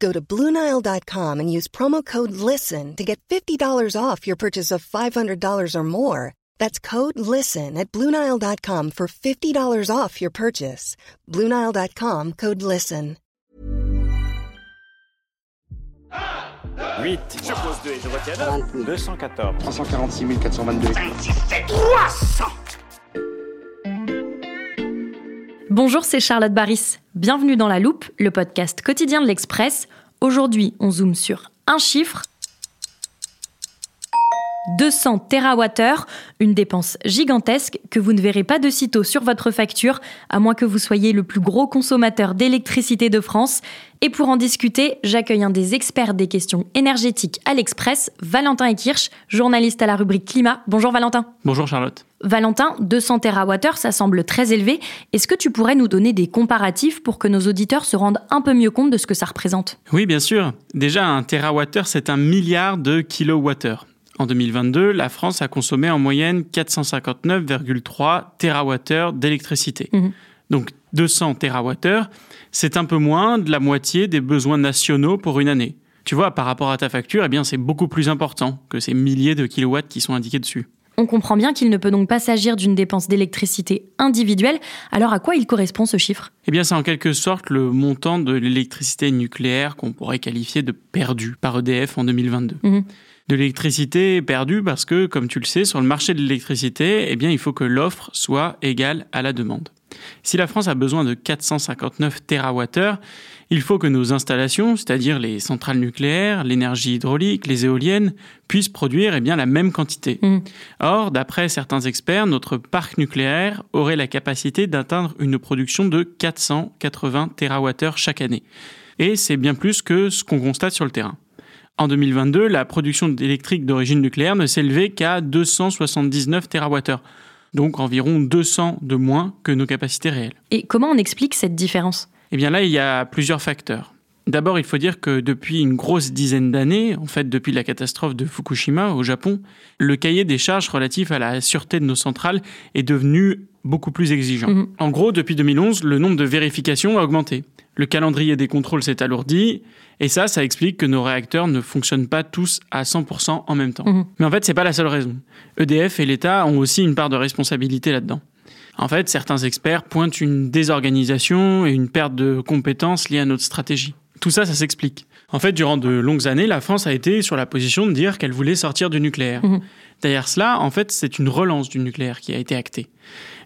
Go to Bluenile.com and use promo code LISTEN to get $50 off your purchase of $500 or more. That's code LISTEN at Bluenile.com for $50 off your purchase. Bluenile.com code LISTEN. 8. Je pose 2 et je retiens 214. 346 422. Bonjour, c'est Charlotte Baris. Bienvenue dans La Loupe, le podcast quotidien de l'Express. Aujourd'hui, on zoome sur un chiffre 200 TWh, une dépense gigantesque que vous ne verrez pas de sitôt sur votre facture, à moins que vous soyez le plus gros consommateur d'électricité de France. Et pour en discuter, j'accueille un des experts des questions énergétiques à l'Express, Valentin Ekirch, journaliste à la rubrique Climat. Bonjour Valentin. Bonjour Charlotte. Valentin, 200 TWh, ça semble très élevé. Est-ce que tu pourrais nous donner des comparatifs pour que nos auditeurs se rendent un peu mieux compte de ce que ça représente? Oui, bien sûr. Déjà, un TWh, c'est un milliard de kilowattheures. En 2022, la France a consommé en moyenne 459,3 TWh d'électricité. Mhm. Donc 200 TWh, c'est un peu moins de la moitié des besoins nationaux pour une année. Tu vois, par rapport à ta facture, eh bien, c'est beaucoup plus important que ces milliers de kilowatts qui sont indiqués dessus. On comprend bien qu'il ne peut donc pas s'agir d'une dépense d'électricité individuelle. Alors à quoi il correspond ce chiffre? Eh bien, c'est en quelque sorte le montant de l'électricité nucléaire qu'on pourrait qualifier de perdu par EDF en 2022. Mhm. De l'électricité perdue parce que, comme tu le sais, sur le marché de l'électricité, eh bien, il faut que l'offre soit égale à la demande. Si la France a besoin de 459 TWh, il faut que nos installations, c'est-à-dire les centrales nucléaires, l'énergie hydraulique, les éoliennes, puissent produire eh bien, la même quantité. Mhm. Or, d'après certains experts, notre parc nucléaire aurait la capacité d'atteindre une production de 480 TWh chaque année. Et c'est bien plus que ce qu'on constate sur le terrain. En 2022, la production électrique d'origine nucléaire ne s'élevait qu'à 279 TWh, donc environ 200 de moins que nos capacités réelles. Et comment on explique cette différence? Eh bien là, il y a plusieurs facteurs. D'abord, il faut dire que depuis une grosse dizaine d'années, en fait depuis la catastrophe de Fukushima au Japon, le cahier des charges relatif à la sûreté de nos centrales est devenu beaucoup plus exigeant. Mhm. En gros, depuis 2011, le nombre de vérifications a augmenté. Le calendrier des contrôles s'est alourdi, et ça, ça explique que nos réacteurs ne fonctionnent pas tous à 100% en même temps. Mhm. Mais en fait, c'est pas la seule raison. EDF et l'État ont aussi une part de responsabilité là-dedans. En fait, certains experts pointent une désorganisation et une perte de compétences liées à notre stratégie. Tout ça, ça s'explique. En fait, durant de longues années, la France a été sur la position de dire qu'elle voulait sortir du nucléaire. Mhm. Derrière cela, en fait, c'est une relance du nucléaire qui a été actée.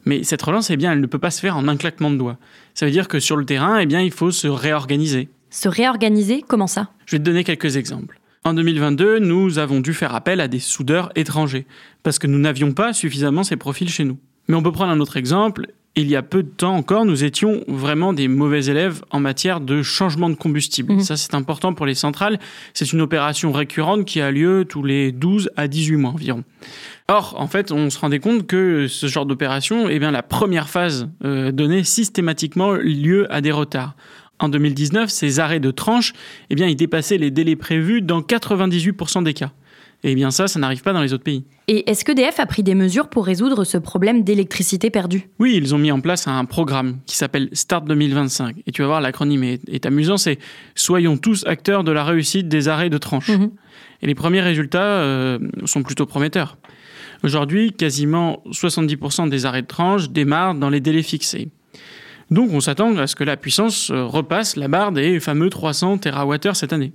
Mais cette relance, eh bien, elle ne peut pas se faire en un claquement de doigts. Ça veut dire que sur le terrain, eh bien, il faut se réorganiser. Se réorganiser, comment ça? Je vais te donner quelques exemples. En 2022, nous avons dû faire appel à des soudeurs étrangers, parce que nous n'avions pas suffisamment ces profils chez nous. Mais on peut prendre un autre exemple. Il y a peu de temps encore, nous étions vraiment des mauvais élèves en matière de changement de combustible. Mhm. Ça, c'est important pour les centrales. C'est une opération récurrente qui a lieu tous les 12 à 18 mois environ. Or, en fait, on se rendait compte que ce genre d'opération, eh bien, la première phase euh, donnait systématiquement lieu à des retards. En 2019, ces arrêts de tranche, eh bien, ils dépassaient les délais prévus dans 98% des cas. Et bien ça, ça n'arrive pas dans les autres pays. Et est-ce que DF a pris des mesures pour résoudre ce problème d'électricité perdue? Oui, ils ont mis en place un programme qui s'appelle Start 2025. Et tu vas voir, l'acronyme est, est amusant, c'est Soyons tous acteurs de la réussite des arrêts de tranche. Mhm. Et les premiers résultats euh, sont plutôt prometteurs. Aujourd'hui, quasiment 70% des arrêts de tranche démarrent dans les délais fixés. Donc on s'attend à ce que la puissance euh, repasse la barre des fameux 300 TWh cette année.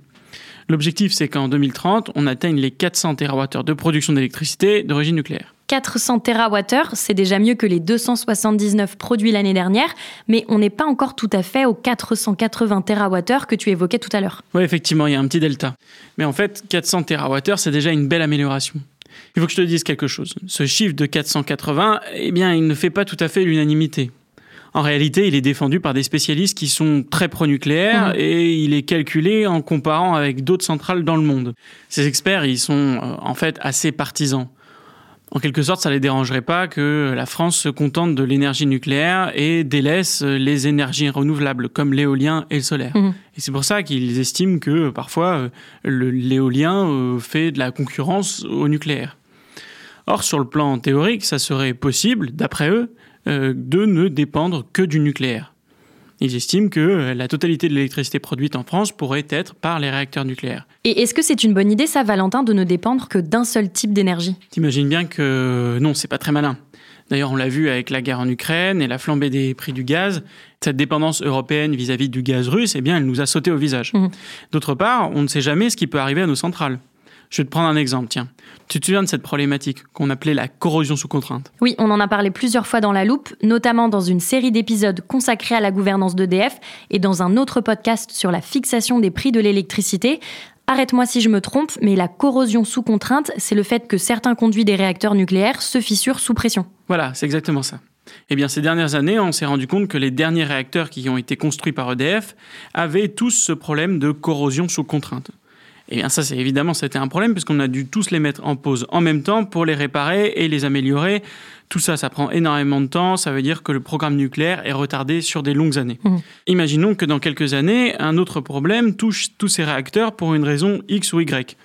L'objectif, c'est qu'en 2030, on atteigne les 400 TWh de production d'électricité d'origine nucléaire. 400 TWh, c'est déjà mieux que les 279 produits l'année dernière, mais on n'est pas encore tout à fait aux 480 TWh que tu évoquais tout à l'heure. Oui, effectivement, il y a un petit delta. Mais en fait, 400 TWh, c'est déjà une belle amélioration. Il faut que je te dise quelque chose. Ce chiffre de 480, eh bien, il ne fait pas tout à fait l'unanimité. En réalité, il est défendu par des spécialistes qui sont très pro-nucléaires mmh. et il est calculé en comparant avec d'autres centrales dans le monde. Ces experts, ils sont euh, en fait assez partisans. En quelque sorte, ça ne les dérangerait pas que la France se contente de l'énergie nucléaire et délaisse les énergies renouvelables comme l'éolien et le solaire. Mmh. Et c'est pour ça qu'ils estiment que parfois l'éolien euh, fait de la concurrence au nucléaire. Or, sur le plan théorique, ça serait possible, d'après eux, euh, de ne dépendre que du nucléaire. Ils estiment que euh, la totalité de l'électricité produite en France pourrait être par les réacteurs nucléaires. Et est-ce que c'est une bonne idée, ça, Valentin, de ne dépendre que d'un seul type d'énergie? T'imagines bien que non, c'est pas très malin. D'ailleurs, on l'a vu avec la guerre en Ukraine et la flambée des prix du gaz. Cette dépendance européenne vis-à-vis du gaz russe, eh bien, elle nous a sauté au visage. Mmh. D'autre part, on ne sait jamais ce qui peut arriver à nos centrales. Je vais te prendre un exemple, tiens. Tu te souviens de cette problématique qu'on appelait la corrosion sous contrainte? Oui, on en a parlé plusieurs fois dans la loupe, notamment dans une série d'épisodes consacrés à la gouvernance d'EDF et dans un autre podcast sur la fixation des prix de l'électricité. Arrête-moi si je me trompe, mais la corrosion sous contrainte, c'est le fait que certains conduits des réacteurs nucléaires se fissurent sous pression. Voilà, c'est exactement ça. Eh bien, ces dernières années, on s'est rendu compte que les derniers réacteurs qui ont été construits par EDF avaient tous ce problème de corrosion sous contrainte. Et eh bien ça, c'est évidemment, c'était un problème puisqu'on a dû tous les mettre en pause en même temps pour les réparer et les améliorer. Tout ça, ça prend énormément de temps. Ça veut dire que le programme nucléaire est retardé sur des longues années. Mmh. Imaginons que dans quelques années, un autre problème touche tous ces réacteurs pour une raison X ou Y.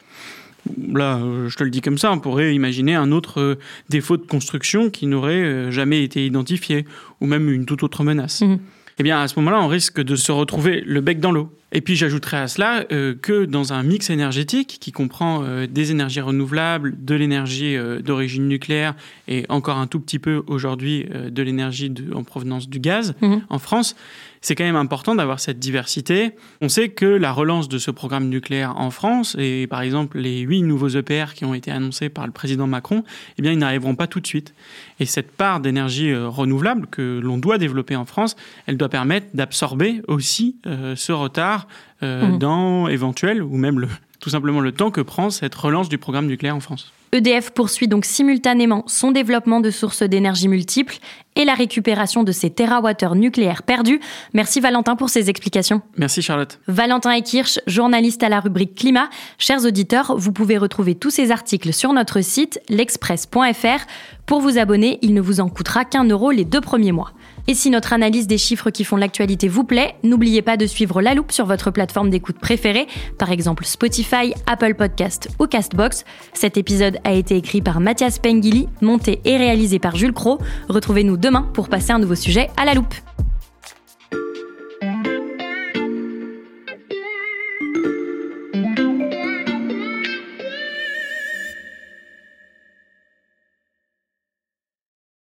Là, je te le dis comme ça, on pourrait imaginer un autre euh, défaut de construction qui n'aurait euh, jamais été identifié, ou même une toute autre menace. Mmh. Eh bien, à ce moment-là, on risque de se retrouver le bec dans l'eau. Et puis j'ajouterais à cela euh, que dans un mix énergétique qui comprend euh, des énergies renouvelables, de l'énergie euh, d'origine nucléaire et encore un tout petit peu aujourd'hui de l'énergie en provenance du gaz mhm. en France, c'est quand même important d'avoir cette diversité. On sait que la relance de ce programme nucléaire en France, et par exemple les huit nouveaux EPR qui ont été annoncés par le président Macron, eh bien ils n'arriveront pas tout de suite. Et cette part d'énergie renouvelable que l'on doit développer en France, elle doit permettre d'absorber aussi ce retard euh, mmh. dans éventuel ou même le, tout simplement le temps que prend cette relance du programme nucléaire en France. EDF poursuit donc simultanément son développement de sources d'énergie multiples et la récupération de ces terawattheures nucléaires perdus. Merci Valentin pour ces explications. Merci Charlotte. Valentin Ekirch, journaliste à la rubrique Climat. Chers auditeurs, vous pouvez retrouver tous ces articles sur notre site l'express.fr. Pour vous abonner, il ne vous en coûtera qu'un euro les deux premiers mois. Et si notre analyse des chiffres qui font l'actualité vous plaît, n'oubliez pas de suivre La Loupe sur votre plateforme d'écoute préférée, par exemple Spotify, Apple Podcast ou Castbox. Cet épisode a été écrit par Mathias Pengili, monté et réalisé par Jules Cro. Retrouvez-nous demain pour passer un nouveau sujet à La Loupe.